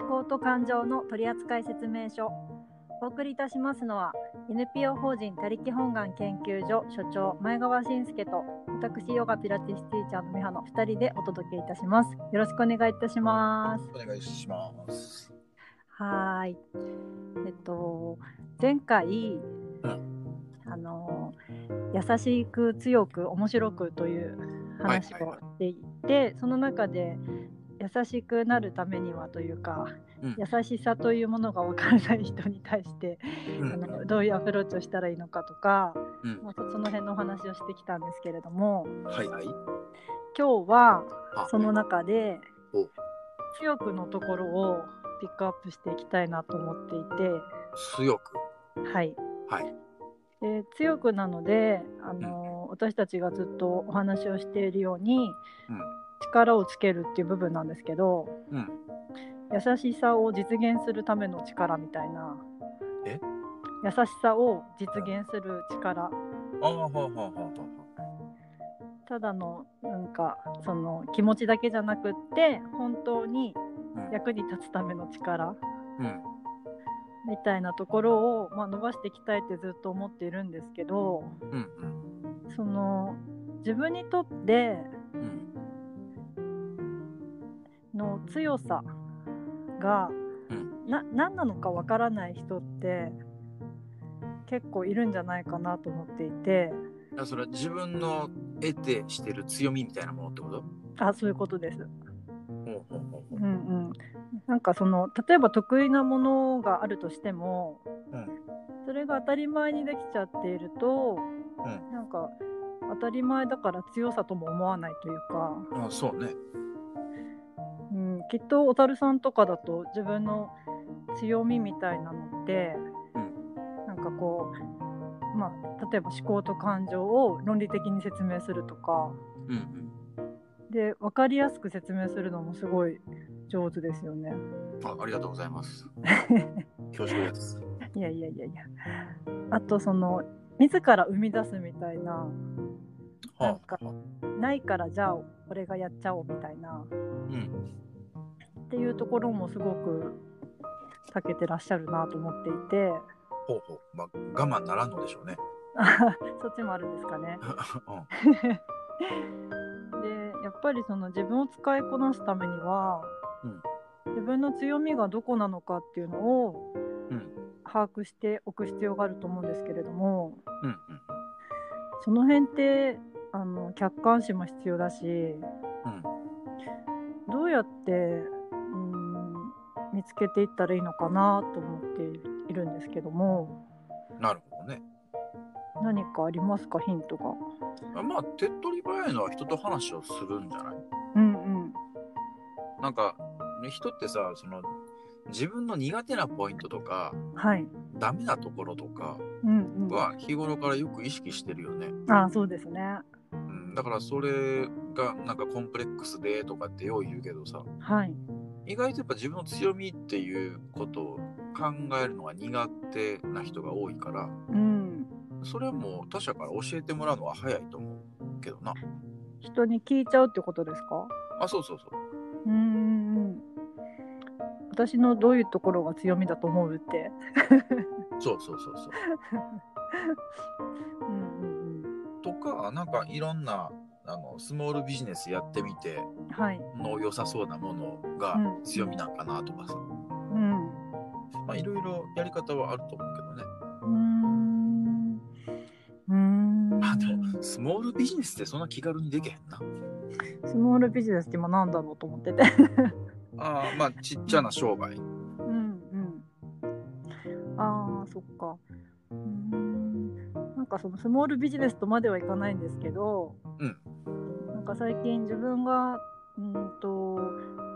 思考と感情の取扱説明書。お送りいたしますのは NPO 法人他力本願研究所所長前川信介と私ヨガピラティスティーチャーの美穂の2人でお届けいたします。よろしくお願いいたします。お願いします。はい。えっと前回、うん。あの優しく強く面白くという話をしていて、その中で優しくなるためにはというか、うん。優しさというものが分からない人に対して、うん。あのどういうアプローチをしたらいいのかとか、うん。まあ、そその辺のお話をしてきたんですけれどもはい。はい。今日はあ。その中でお。強くのところをピックアップしていきたいなと思ってい強く。て、はい、はい。で強くなので、あの私たちがずっとお話をしているように、うん力をつけるっていう部分なんですけどうん。優しさを実現するための力みたいなえ？優しさを実現する力ただのなんかその気持ちだけじゃなくって本当にあ。役に立つための力うん。みたいなところを、まあ、伸ばしていきたいってずっと思っているんですけどうん。うん。その自分にとってうん。の強さが、うんな何なのかわからない人って結構いるんじゃないかなと思っていてあそれは自分の得てしてる強みみたいなものってこと？あそういうことです。なんかその例えば得意なものがあるとしてもうん。それが当たり前にできちゃっているとうん。なんか当たり前だから強さとも思わないというか、あそうね。うん、きっと小樽さんとかだと自分の強みみたいなのって、うんなんかこう、まあ、例えば思考と感情を論理的に説明するとかうんで分かりやすく説明するのもすごい上手ですよね。うん。あありがとうございます。恐縮です。いやいやいやいやあとその自ら生み出すみたいななんかないからじゃあ俺がやっちゃおうみたいなうん。っていうところもすごく長けてらっしゃるなと思っていてほうほう。まあ、我慢ならんのでしょうね。そっちもあるんですかね。うでやっぱりその自分を使いこなすためには、うん自分の強みがどこなのかっていうのをん。うん。把握しておく必要があると思うんですけれどもうん。うん。その辺ってあの客観視も必要だしうん。どうやってうん見つけていったらいいのかなと思っているんですけどもなるほどね。何かありますか？ヒントが。あまあ、手っ取り早いのは人と話をするんじゃない？うんうんなんか、ね人ってさ、その、自分の苦手なポイントとか、はい。ダメなところとかうんうん。は日頃からよく意識してるよね。あそうですね。うん、だからそれがなんかコンプレックスでとかってよう言うけどさ、はい。意外とやっぱ自分の強みっていうことを考えるのが苦手な人が多いから、うん。それはもう他者から教えてもらうのは早いと思うけどな。人に聞いちゃうってことですか？あ、そうそうそう。うーん。私のどういうところが強みだと思うって。そうそうそうそう。うんうんとか、なんかいろんなあのスモールビジネスやってみて。の良さそうなものがうん強みなんかなとかさ、うん。まあいろいろやり方はあると思うけどね。うーん。うーん。あでもスモールビジネスってそんな気軽にできへんな。スモールビジネスって今なんだろうと思ってて。ああ、まあちっちゃな商売。うんうん。ああ、そっか。うーん。なんかそのスモールビジネスとまではいかないんですけど、うんなんか最近自分がうんと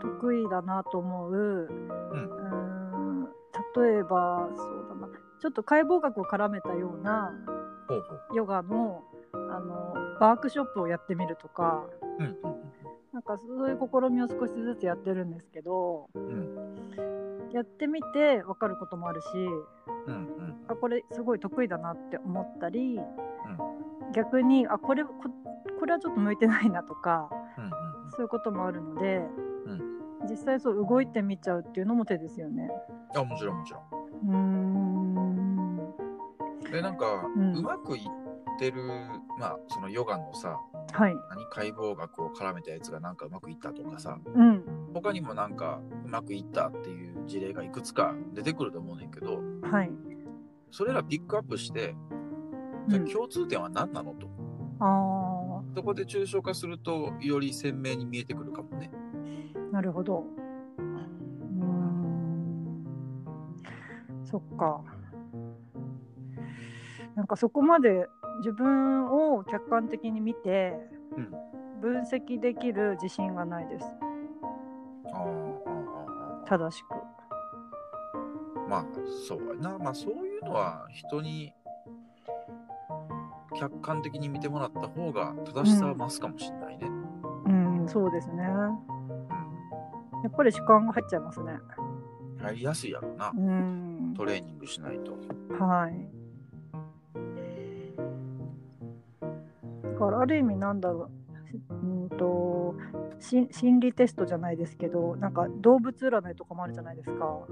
得意だなと思う、うーん例えばそうだな、ちょっと解剖学を絡めたような。ヨガのあのワークショップをやってみるとか、うんうんなんかそういう試みを少しずつやってるんですけど、うん。やってみて分かることもあるしうんうんあこれすごい得意だなって思ったり、逆にあこれここれはちょっと向いてないなとかうんうんそういうこともあるので、うん実際そう動いてみちゃうっていうのも手ですよね。あもちろんもちろん。うーん。でなんか、ううんまくいってるまあそのヨガのさはい。何解剖学を絡めたやつがなんかうまくいったとかさうん。他にもなんかうまくいったっていう事例がいくつか出てくると思うねんけどはい。それらピックアップしてうん、じゃあ共通点は何なのと、あそこで抽象化するとより鮮明に見えてくるかもねあ、なるほど。うーん。そっか。なんかそこまで自分を客観的に見てうん分析できる自信がないです。あーあーあーあ正しく。ーまあそうやなまあそういうのは人に客観的に見てもらった方が正しさは増すかもしれないね、うん、そうですね。うやっぱり主観が入っちゃいますね。ん、入りやすいやろなうん。トレーニングしないとはい。だからある意味なんだろう、うんとし心理テストじゃないですけど、なんか動物占いとかもあるじゃないですか。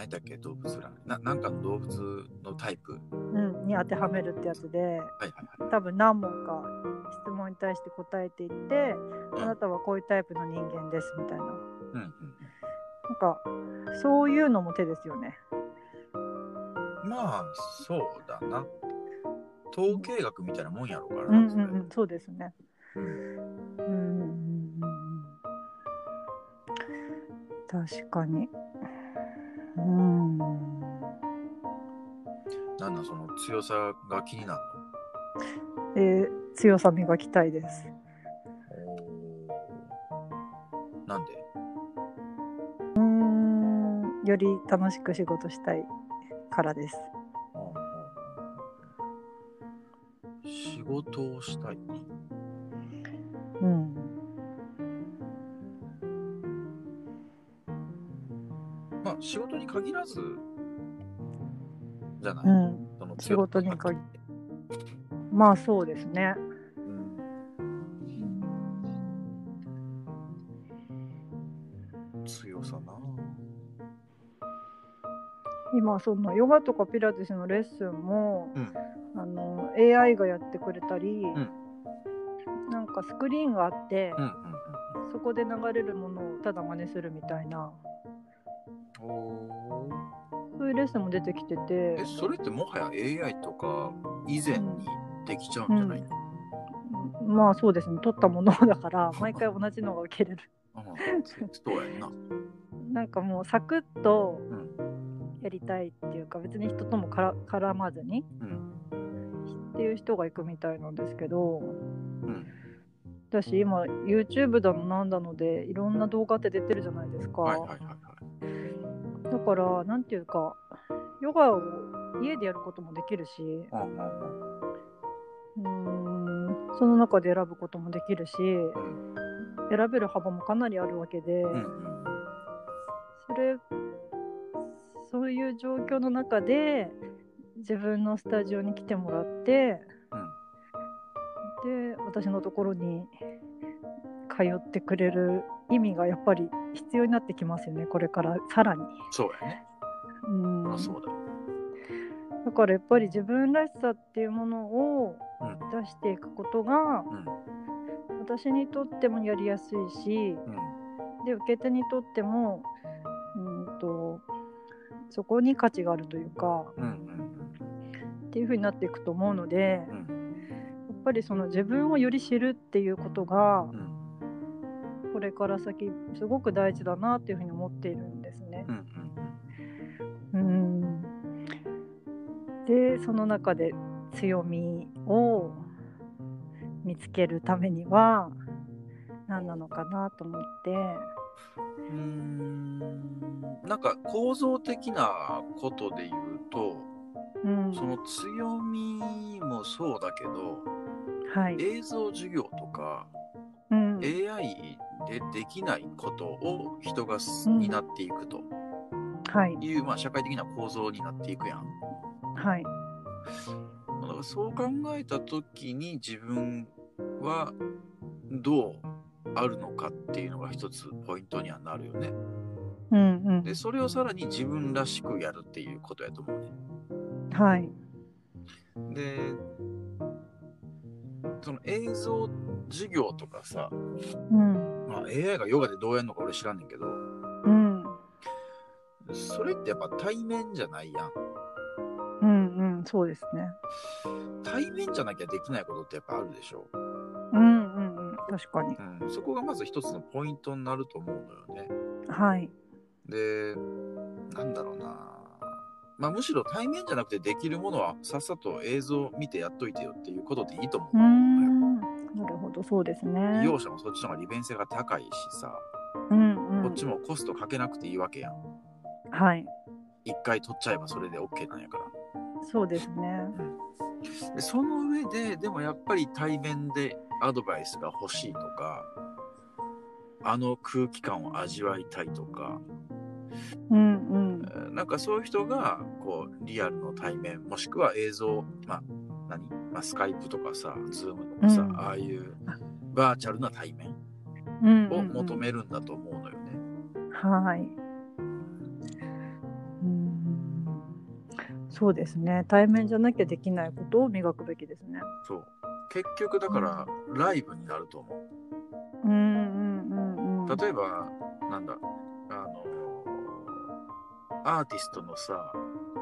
何だっけ動物占いななんかの動物のタイプ。うん、に当てはめるってやつで、はいはいはい。多分何問か質問に対して答えていって、うん。あなたはこういうタイプの人間ですみたいな。うんうんなんかそういうのも手ですよね。まあそうだな。統計学みたいなもんやろうからうんな、それうんうん、そうですね。うんうんうんうんうん。確かに。うん。なんなんその強さが気になるえー強さ磨きたいです。なんで？うーん。より楽しく仕事したいからです。仕事をしたいうん。仕事に限らずじゃない、うん。その仕事に限まあそうですね。うん。強さな。今そのヨガとかピラティスのレッスンも、うん。あの AI がやってくれたり、ん。なんかスクリーンがあって、うんうん。そこで流れるものをただ真似するみたいないうレッスンも出てきてて。えそれってもはや AI とか以前にできちゃうんじゃないの、まあそうですね。撮ったものだから 毎回同じのが受けれる。うん、そうやんな。なんかもうサクッとうん。やりたいっていうか別に人ともから絡まずにうん。っていう人が行くみたいなんですけどうん。私今 YouTube だのなんだのでいろんな動画って出てるじゃないですか、はいはいはいはい。だからなんていうかヨガを家でやることもできるしうんうんその中で選ぶこともできるしうん。選べる幅もかなりあるわけで、それそういう状況の中で自分のスタジオに来てもらってで私のところに通ってくれる意味がやっぱり必要になってきますよねこれからさらに。そうやね。うん。そうだよ。だからやっぱり自分らしさっていうものをうん。出していくことがうん。私にとってもやりやすいしうん。で受け手にとってもうんとそこに価値があるというかうんうんっていう風になっていくと思うのでうんうん。やっぱりその自分をより知るっていうことがうんこれから先すごく大事だなっていうふうに思っているんですね。う。んうんでその中で強みを見つけるためには何なのかなと思って。うんうん。なんか構造的なことで言うとうん。その強みもそうだけどはい。映像授業とかうん。AI でできないことを人が担っていくとはいいう、まあ、社会的な構造になっていくやん。はいだからそう考えた時に自分はどうあるのかっていうのが一つポイントにはなるよね。うんうんで、それをさらに自分らしくやるっていうことやと思うね。はいで、その映像授業とかさ、うんまあ、AI がヨガでどうやるのか俺知らんねんけど、うんそれってやっぱ対面じゃないやん。うんうんそうですね対面じゃなきゃできないことってやっぱあるでしょ。うんうんうん確かにうん、そこがまず一つのポイントになると思うのよね。はいで、なんだろうな。まあ、むしろ対面じゃなくてできるものはさっさと映像見てやっといてよっていうことでいいと思うーう。んほどそうですね。利用者もそっちの方が利便性が高いしさ、うんうん。こっちもコストかけなくていいわけやん。はい。一回取っちゃえばそれで OK なんやから。そうですね。でその上で、でもやっぱり対面でアドバイスが欲しいとか、あの空気感を味わいたいとか、うんうん。えーなんかそういう人が、こう、リアルの対面、もしくは映像、まあ、何？まあ、スカイプとかさ、ズームとかさ、うんああいうバーチャルな対面うんを求めるんだと思うのよね。はい。うんそうですね。対面じゃなきゃできないことを磨くべきですね。そう。結局だから、ライブになると思う。うんうんうんうん。例えば、なんだ、あのアーティストのさ、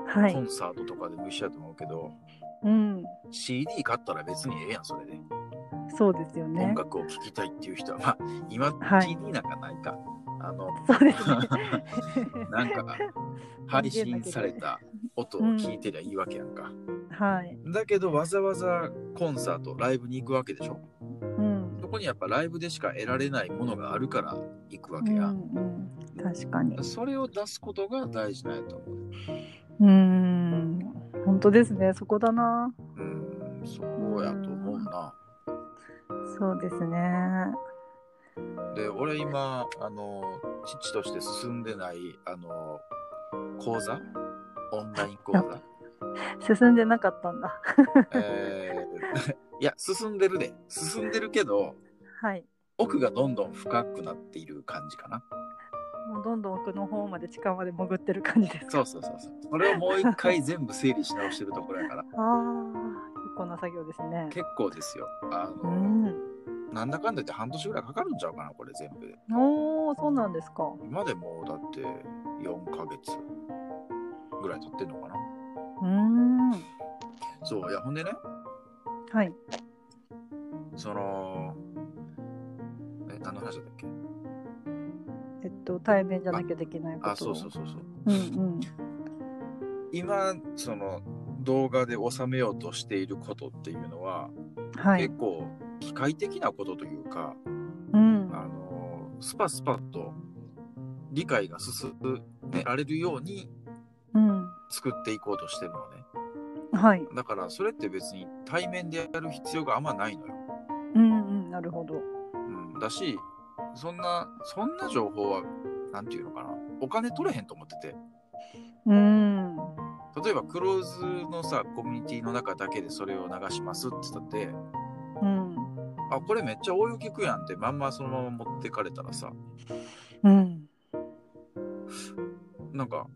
はい。コンサートとかでも一緒やと思うけど、うん。CD 買ったら別にええやん、それで。そうですよね音。楽を聴きたいっていう人は、まあ、今、はい CD なん。かないか。あの、そうですね。なん。か、配信された音を聞いてりゃいいわけやん。か。はい。だけど、わざわざコンサート、ライブに行くわけでしょ。うん。そこにやっぱライブでしか得られないものがあるから行くわけや。うん。確かに。それを出すことが大事なん。やと思う。うん。本当ですね。そこだな。うん、そこやと思うな。そうですね。で、俺今、あの、父として進んでない、あの、講座？オンライン講座？進んでなかったんだ。えー いや、進んでるで。進んでるけど、はい。奥がどんどん深くなっている感じかな。もうどんどん奥の方まで地下まで潜ってる感じですか？そうそうそうそう。それをもう一回全部整理し直してるところやから。ああ、結構な作業ですね。結構ですよ。あうの、ん。なんだかんだ言って半年ぐらいかかるんちゃうかな、これ全部で。おお、そうなんですか。今でもだって4ヶ月ぐらい経ってんのかな。うーん。そう、いや、ほんでね、はい。その、え、何の話だったっけ？と、対面じゃなきゃできないこと。あ、そうそうそうそう。うんうん。今、その動画で収めようとしていることっていうのは、はい結。構機械的なことというか、うん。あの、スパスパッと理解が進められるようにうん。作っていこうとしてるのね。はい。だから、それって別に対面でやる必要があんまないのよ。うんうん。なるほど。うん、だし、そんな、そんな情報は、なんていうのかな、お金取れへんと思ってて。うん。例えば、クローズのさ、コミュニティの中だけでそれを流しますって言ったって、うん。あ、これめっちゃ応用聞くやんって、まんまそのまま持ってかれたらさ、うん。なんか、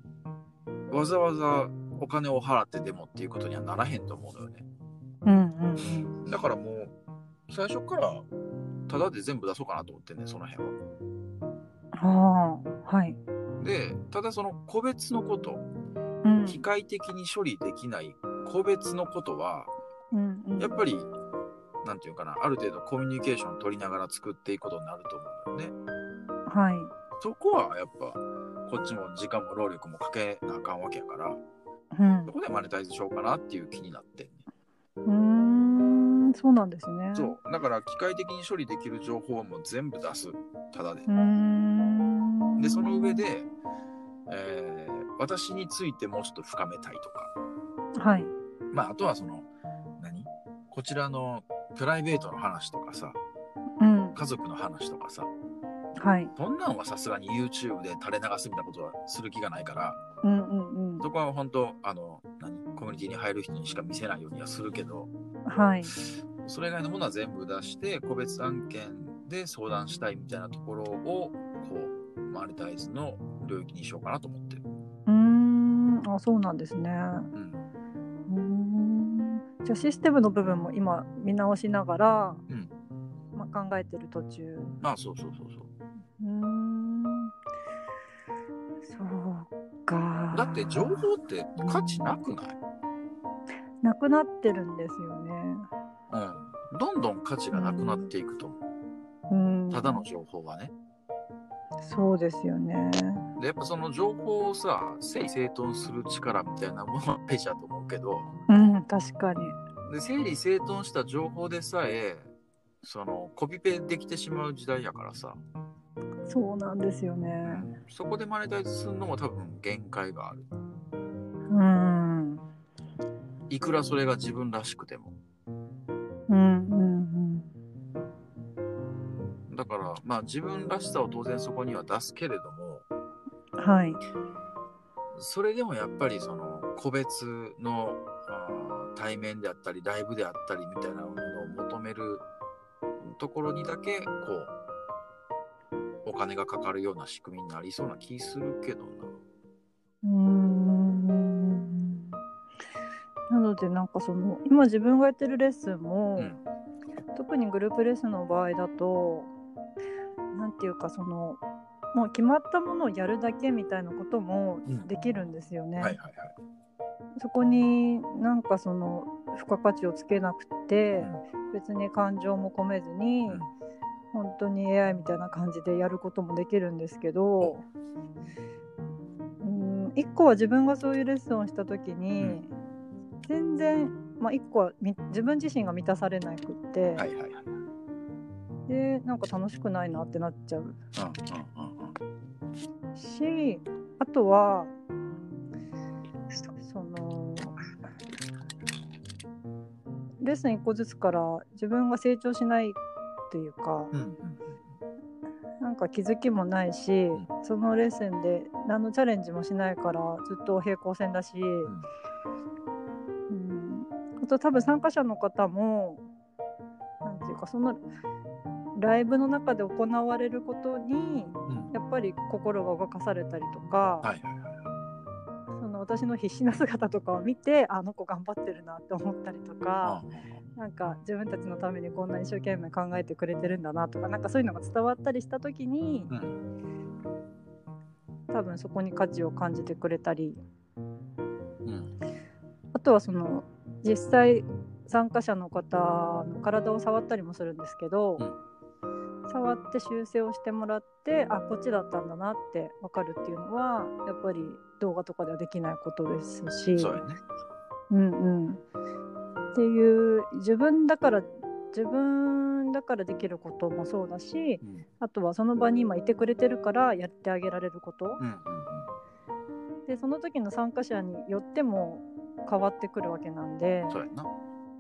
わざわざお金を払ってでもっていうことにはならへんと思うのよね。うんうんだからもう、最初から、ただで全部出そうかなと思ってんね、その辺は。うん。ああ。はい。で、ただその個別のこと、うん。機械的に処理できない個別のことは、うんうん。やっぱり、なんていうかな、ある程度コミュニケーション取りながら作っていくことになると思うのよね。はい。そこはやっぱ、こっちも時間も労力もかけなあかんわけやから、うんそ。こでマネタイズしようかなっていう気になってん。そうなんですね。そう。だから機械的に処理できる情報はもう全部出す。ただで。で、その上で、えー私についてもうちょっと深めたいとか、はい。まあ、あとはその、何？こちらのプライベートの話とかさ、うん。家族の話とかさ、はい。そんなんはさすがに YouTube で垂れ流すみたいなことはする気がないから、うんうんそこは本当、あの、何？コミュニティに入る人にしか見せないようにはするけど、うん。はい。それ以外のものは全部出して、個別案件で相談したいみたいなところを、こう、マネタイズの領域にしようかなと思ってる。うーんあそうなんですねうん。うーんじゃあシステムの部分も今見直しながら、うんまあ、考えてる途中まあ、そうそうそうそう。うーんそうかだって情報って価値なくない？なくなってるんですよねうん。どんどん価値がなくなっていくと思うんう。ただの情報はね。そうですよねで、やっぱその情報をさ、整理整頓する力みたいなものは大事だと思うけど、うん確かにで整理整頓した情報でさえ、そのコピペできてしまう時代やからさ、そうなんですよねそこでマネタイズするのも多分限界がある。うんいくらそれが自分らしくても。うんうんだから、まあ自分らしさを当然そこには出すけれども、うんはいそれでもやっぱりその個別の対面であったりライブであったりみたいなものを求めるところにだけこうお金がかかるような仕組みになりそうな気するけどな。のでなんかその今自分がやってるレッスンも、うん。特にグループレッスンの場合だとなんていうかそのもう決まったものをやるだけみたいなこともうん。できるんですよね。はいはいはい。そこになんかその付加価値をつけなくて、別に感情も込めずに、うん。本当に AI みたいな感じでやることもできるんですけど、うん、一個は自分がそういうレッスンをした時に、うん全然、まあ、一個はみ自分自身が満たされなくって、はいはいはい。でなんか楽しくないなってなっちゃう。うんうんうんうん。しあとはそのレッスン1個ずつから自分が成長しないっていうか、うんうんなんか気づきもないし、そのレッスンで何のチャレンジもしないからずっと平行線だし、うん、あと多分参加者の方もなんていうかそのライブの中で行われることに。やっぱり心が動かされたりとか、はいはいはい。その私の必死な姿とかを見てああの子頑張ってるなって思ったりとか、なんか自分たちのためにこんな一生懸命考えてくれてるんだなとかなんかそういうのが伝わったりした時にうんうん多分そこに価値を感じてくれたりうんあとはその実際参加者の方の体を触ったりもするんですけど、触って修正をしてもらってあこっちだったんだなって分かるっていうのはやっぱり動画とかではできないことですし。そうやね。うんうん、っていう自分だから自分だからできることもそうだしうん。あとはその場に今いてくれてるからやってあげられること。うんうん。でその時の参加者によっても変わってくるわけなんでうん。そうやな。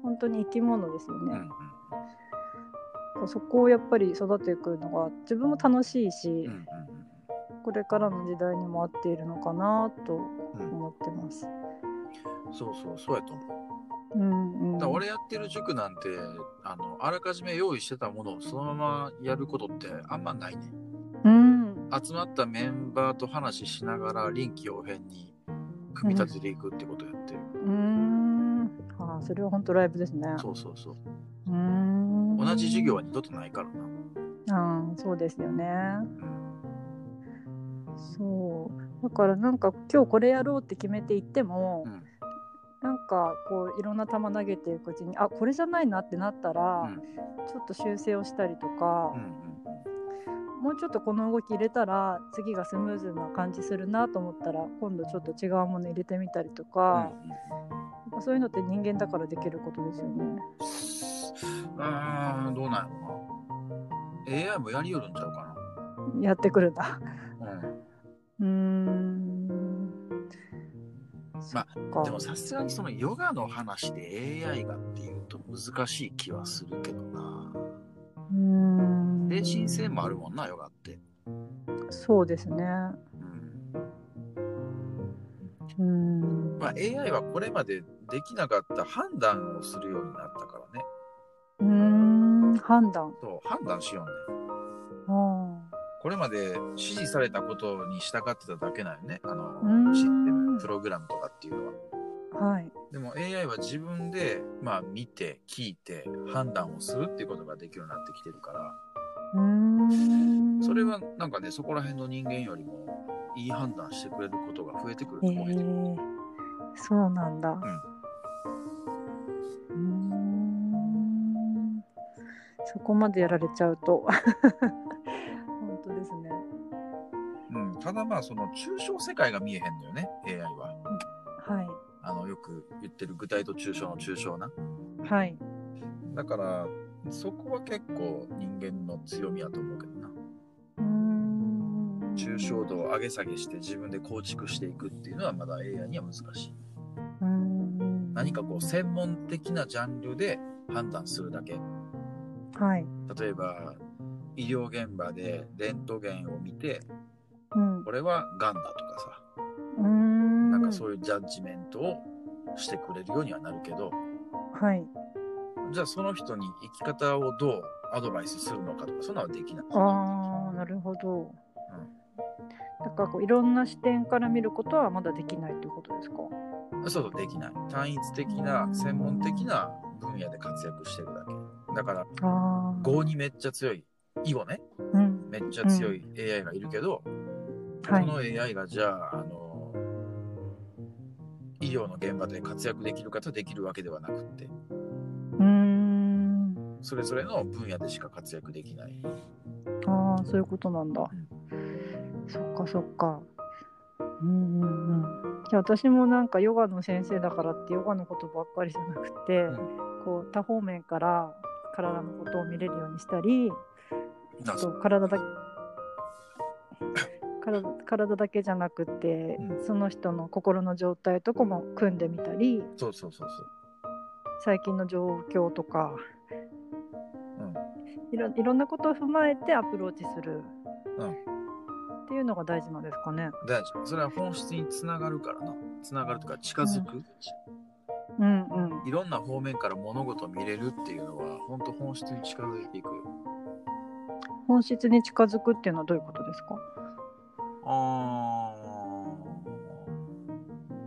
本当に生き物ですよねうん、うんそこをやっぱり育てていくのが自分も楽しいし、うんうんこれからの時代にも合っているのかなとうんうん。思ってます。そうそう、そうやと思う。うんうん、だ俺やってる塾なんてあのあらかじめ用意してたものをそのままやることってあんまないねうん集まったメンバーと話しながら臨機応変に組み立てていくってことをやうーん。あーそれは本当ライブですね。そうそうそう。うーん。同じ授業は二度とないからな、うん、そうですよね。うん。そう。だからなんか今日これやろうって決めていっても、うん。なんかこういろんな球投げていくうちに、あ、これじゃないなってなったら、うん。ちょっと修正をしたりとかう、んもうちょっとこの動き入れたら次がスムーズな感じするなと思ったら、今度ちょっと違うもの入れてみたりとうんか、やっぱそういうのって人間だからできることですよね。うんどうなんやろな AI もやりよるんちゃうかやってくるんだ。な、うーん。まあでもさすがにそのヨガの話で AI がっていうと難しい気はするけど精神性もあるもんなヨガって、そうですね。うんうん。まあ、AI はこれまでできなかった判断をするようになったからね。うーん、判断。そう、判断しようね。これまで指示されたことに従ってただけなんよね。あの、んシステム、プログラムとかっていうのは。はい。でも AI は自分で、まあ見て、聞いて、判断をするっていうことができるようになってきてるから。それはなんかね、そこら辺の人間よりもいい判断してくれることが増えてくるえと思うよ。ー、そうなんだ。うーん。そこまでやられちゃうと。本当ですね。うん、ただまあ、その抽象世界が見えへんのよね、AI は。はい。あの、よく言ってる具体と抽象の抽象な。はい。だから、そこは結構人間の強みやと思うけどな。抽象度を上げ下げして自分で構築していくっていうのはまだ AI には難しい。何かこう専門的なジャンルで判断するだけ。はい。例えば、医療現場でレントゲンを見て、うん。これは癌だとかさ、うーん。なんかそういうジャッジメントをしてくれるようにはなるけど、はい。じゃあその人に生き方をどうアドバイスするのかとか、そんなのはできない。ああ、なるほど。だからこういろんな視点から見ることはまだできないということですか？そうそう、できない。単一的な、専門的な分野で活躍してるだけ。だから、ああ。Go にめっちゃ強い、囲碁ね、うん。めっちゃ強い AI がいるけど、はいこの AI がじゃあ、あの、医療の現場で活躍できるかとできるわけではなくって。それぞれの分野でしか活躍できない。ああ、そういうことなんだ。そっかそっか。うんうんうん。じゃあ私もなんかヨガの先生だからってヨガのことばっかりじゃなくて、んこう多方面から体のことを見れるようにしたり、と体だ体体だけじゃなくて、うんその人の心の状態とかも組んでみたりそうそうそうそう。最近の状況とかうんいろいろんなことを踏まえてアプローチする、うんっていうのが大事なんですかね。大事。それは本質につながるからな。つながるとか近づく、うんうん。いろんな方面から物事を見れるっていうのは、本当本質に近づいていくよ。本質に近づくっていうのはどういうことですか？あ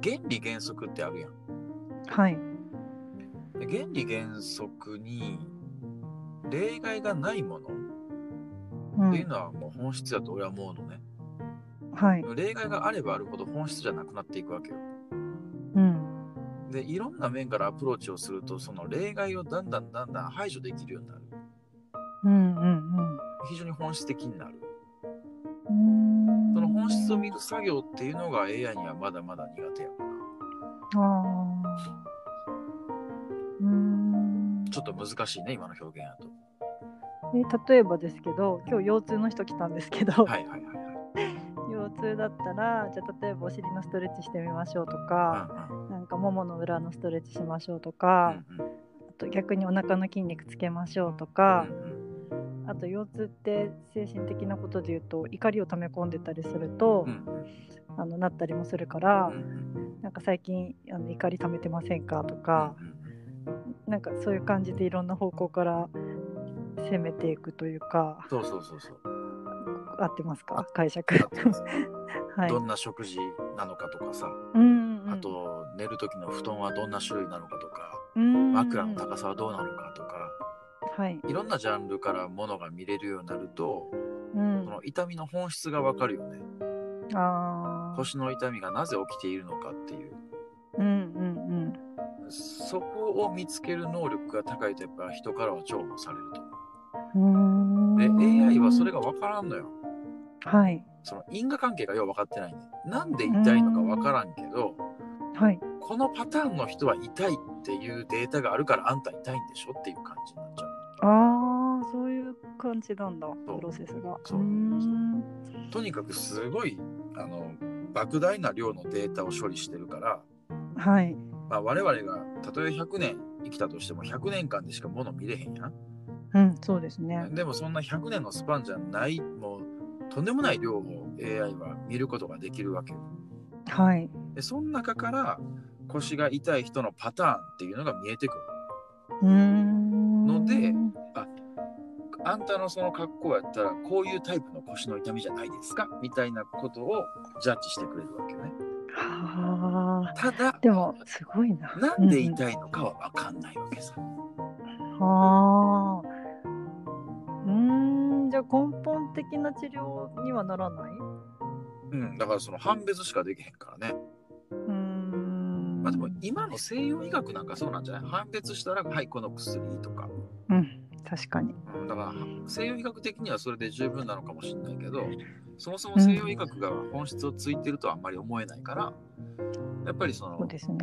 ー原理原則ってあるやん。はい。で原理原則に例外がないものうんっていうのはもう本質だと俺は思うのね。はい。例外があればあるほど本質じゃなくなっていくわけよ。うん。で、いろんな面からアプローチをすると、その例外をだんだんだんだん排除できるようになる。うんうん非常に本質的になる。うん。その本質を見る作業っていうのが AI にはまだまだ苦手やから。ああ。うん。ちょっと難しいね、今の表現やと。え例えばですけど、今日腰痛の人来たんですけど、はいはいはいはい。腰痛だったら、じゃあ例えばお尻のストレッチしてみましょうとか、なんかももの裏のストレッチしましょうとか、うんうん。あと逆にお腹の筋肉つけましょうとうか、んうんあと腰痛って精神的なことで言うと怒りを溜め込んでたりすると、うんうん。あのなったりもするから、うんうんなんか最近あの怒り溜めてませんかとか、うんうん。なんかそういう感じでいろんな方向から攻めていくというか。そうそうそうそう。合ってますか？解釈。はい。どんな食事なのかとかさ、うんうんあと寝る時の布団はどんな種類なのかとか、うん枕の高さはどうなのかとか、はい、いろんなジャンルからものが見れるようになると、うん。その痛みの本質がわかるよね。あー。腰の痛みがなぜ起きているのかっていう。うんうん。そこを見つける能力が高いとやっぱ人からは重宝されると。で、AI はそれがわからんのよ。はいその因果関係がよう分かってないね。なんで痛いのか分からんけど、はいこのパターンの人は痛いっていうデータがあるからあんた痛いんでしょっていう感じになっちゃう。ああそういう感じなんだプロセスがそうーんとにかくすごい、あの、莫大な量のデータを処理してるから、はいまあ、我々がたとえ100年生きたとしても100年間でしか物見れへんやん。うんそうですねでもそんな100年のスパンじゃない、もうとんでもない量を AI は見ることができるわけよ。はいで、その中から腰が痛い人のパターンっていうのが見えてくる。うーんのであんたのその格好やったらこういうタイプの腰の痛みじゃないですか？みたいなことをジャッジしてくれるわけよね。はあ。ただでも、すごいな。なんで痛いのかは分かんないわけさ。はあ。じゃあ根本的な治療にはならない？うん、だからその判別しかできへんからね。うーん。まあでも今の西洋医学なんかそうなんじゃない？判別したらはいこの薬とか。うん、確かに。うん、だから西洋医学的にはそれで十分なのかもしれないけどそもそも西洋医学が本質をついてるとはあんまり思えないからやっぱりそのそうですね。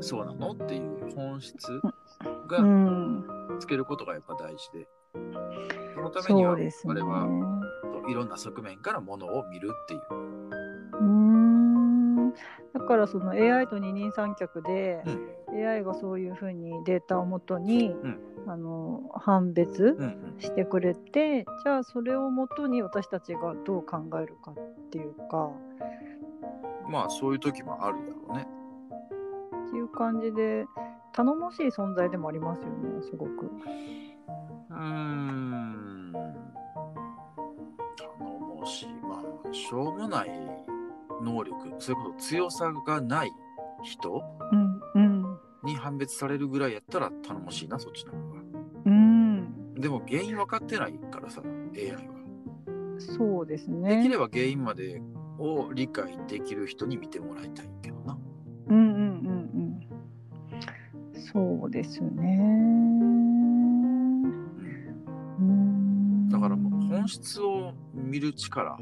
そうなの？っていう本質うがん、つけることがやっぱ大事でそのためにはそうですね。我々はいろんな側面からものを見るっていう。うーん。だからその AI と二人三脚で、AI がそういうふうにデータをもとに、んあの判別うんうんしてくれて、じゃあそれをもとに私たちがどう考えるかっていうかまあそういう時もあるだろうね。っていう感じで頼もしい存在でもありますよねすごく。うーん。頼もしい。まあ、しょうもない能力、それこそ強さがない人うんうんに判別されるぐらいやったら頼もしいな、そっちの方が。うんでも原因分かってないからさ、AI は。そうですできね。れば原因までを理解できる人に見てもらいたいけどな。うんうんうんうん。そうですね。うんだからもう本質を見る力っ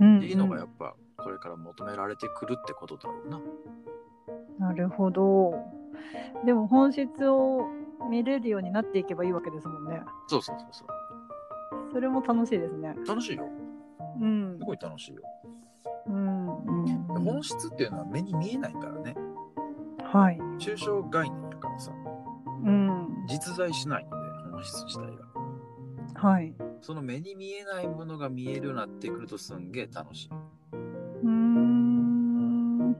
うんていうのがやっぱこれから求められてくるってことだろうな。なるほど。でも本質を見れるようになっていけばいいわけですもんね。そうそうそうそう。それも楽しいですね。楽しいよ。うんす。ごい楽しいよ。うんうん本質っていうのは目に見えないからね。はい。抽象概念やからさ、うん。実在しないので、本質自体が。はい。その目に見えないものが見えるようになってくるとすんげえ楽しい。うーん。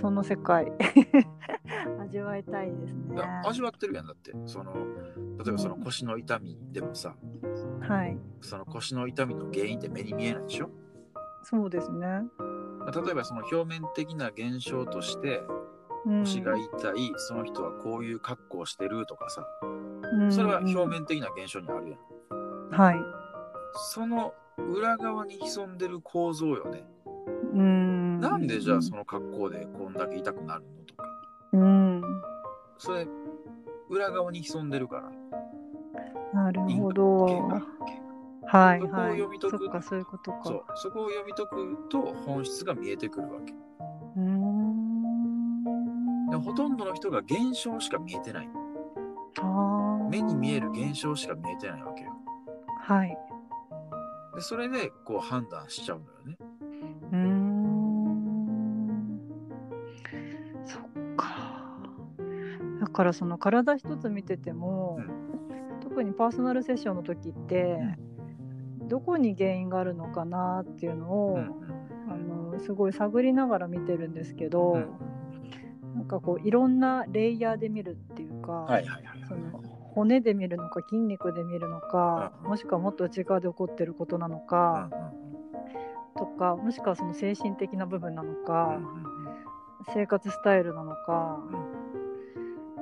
その世界 味わいたいですね味わってるやんだって。その、例えばその腰の痛みでもさ、はい。その腰の痛みの原因って目に見えないでしょ？そうですね。例えばその表面的な現象としてうん腰が痛い、その人はこういう格好をしてるとかさ、うんそれは表面的な現象にあるやん。はい。その裏側に潜んでる構造よね。うん。なんでじゃあその格好でこんだけ痛くなるのとか。うん。それ、裏側に潜んでるから。なるほど。関係がはいそこをはい。読み解くそそういうことか。そう。そこを読み解くと本質が見えてくるわけ。うーん。ほとんどの人が現象しか見えてない。目に見える現象しか見えてないわけよ。はい。で、それでこう判断しちゃうのよね。うーん。そっか。だからその体一つ見てても、特にパーソナルセッションの時って、どこに原因があるのかなっていうのを、うんうんあのすごい探りながら見てるんですけど、うんなんかこういろんなレイヤーで見るっていうか、はいはいはい骨で見るのか筋肉で見るのか、うんもしくはもっと内側で起こってることなのうんか、うん。とかもしくはその精神的な部分なのか、生活スタイルなのか、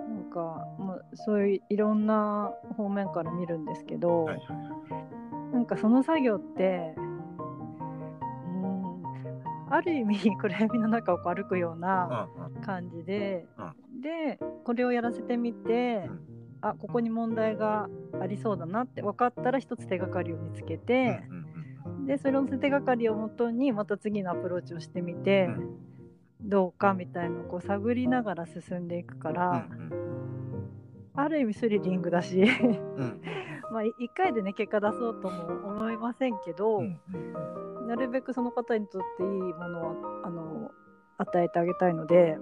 なんか、まあ、そういういろんな方面から見るんですけど、は。なんかその作業ってうんある意味暗闇の中を歩くような感じで、うでこれをやらせてみて、うんあここに問題がありそうだなって分かったら一つ手がかりを見つけて、でそれの手がかりをもとにまた次のアプローチをしてみて、うん。どうかみたいのをこう探りながら進んでいくから、うんある意味スリリングだし まあ1回でね結果出そうとも思いませんけど、うんなるべくその方にとっていいものをあの与えてあげたいので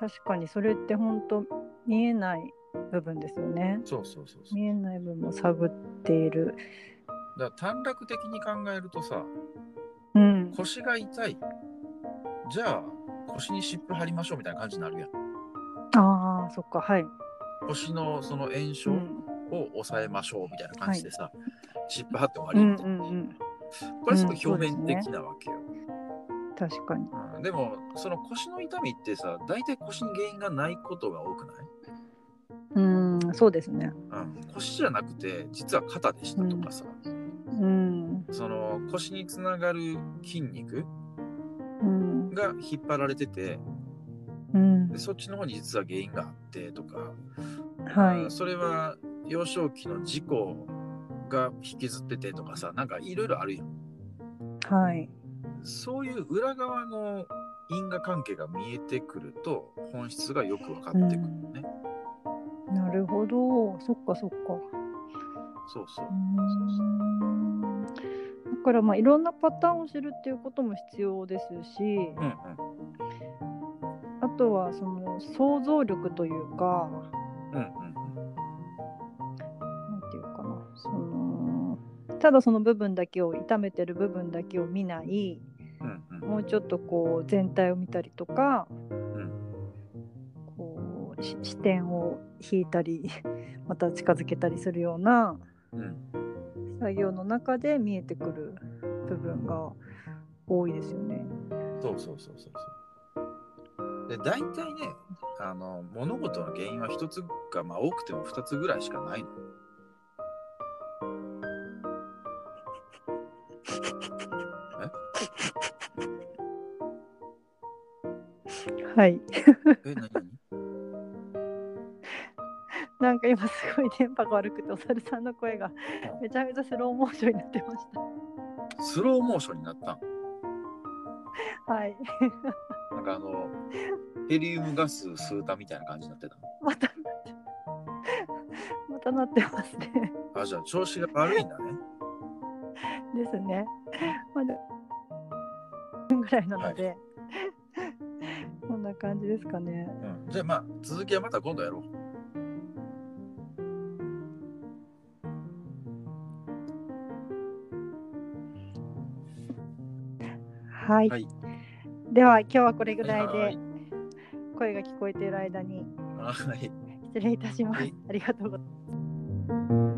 確かにそれって本当見えない部分ですよね。そうそうそうそう。見えない部分を探っている。だから短絡的に考えるとさ、うん、腰が痛い。じゃあ、腰に湿布貼りましょうみたいな感じになるやん。ああ、そっか、はい。腰のその炎症うんを抑えましょうみたいな感じでさ、湿布貼って終わうんりみたいな、うんうん。これすごいうん表面的なわけよ、確かに。うんでもその腰の痛みってさ大体腰に原因がないことが多くない、うん、そうですね。うん、腰じゃなくて実は肩でしたとかさ、うん。その腰につながる筋肉うん。が引っ張られててうんで。そっちの方に実は原因があってとか、はいあ。それは幼少期の事故が引きずっててとかさなんかいろいろあるよはい。そういう裏側の因果関係が見えてくると本質がよく分かってくるよね、なるほど。そっかそっか。そうそう。だからまあいろんなパターンを知るっていうことも必要ですし、うんうん。あとはその想像力というか、うんうんなんていうかな、そのただその部分だけを痛めてる部分だけを見ない、うんうんもうちょっとこう全体を見たりとか、うん。こうし視点を引いたり、また近づけたりするようなうん作業の中で見えてくる部分が多いですよね。そうそうそうそうそう。で大体ねあの物事の原因は一つか、まあ、多くても二つぐらいしかないの はい。え何何？なんか今すごい電波が悪くてお猿さんの声がめちゃめちゃスローモーションになってましスローモーションになった。はい。なんかあのヘリウムガス吸うたみたいな感じになってたまたなってまたなってますね。あじゃあ調子が悪いんだねですね。まだぐらいなので、こんな感じですかね。うん、じゃあまあ続きはまた今度やろう。はい。はいでは今日はこれぐらいではい声が聞こえている間にはい。失礼いたしますはい。ありがとうございます。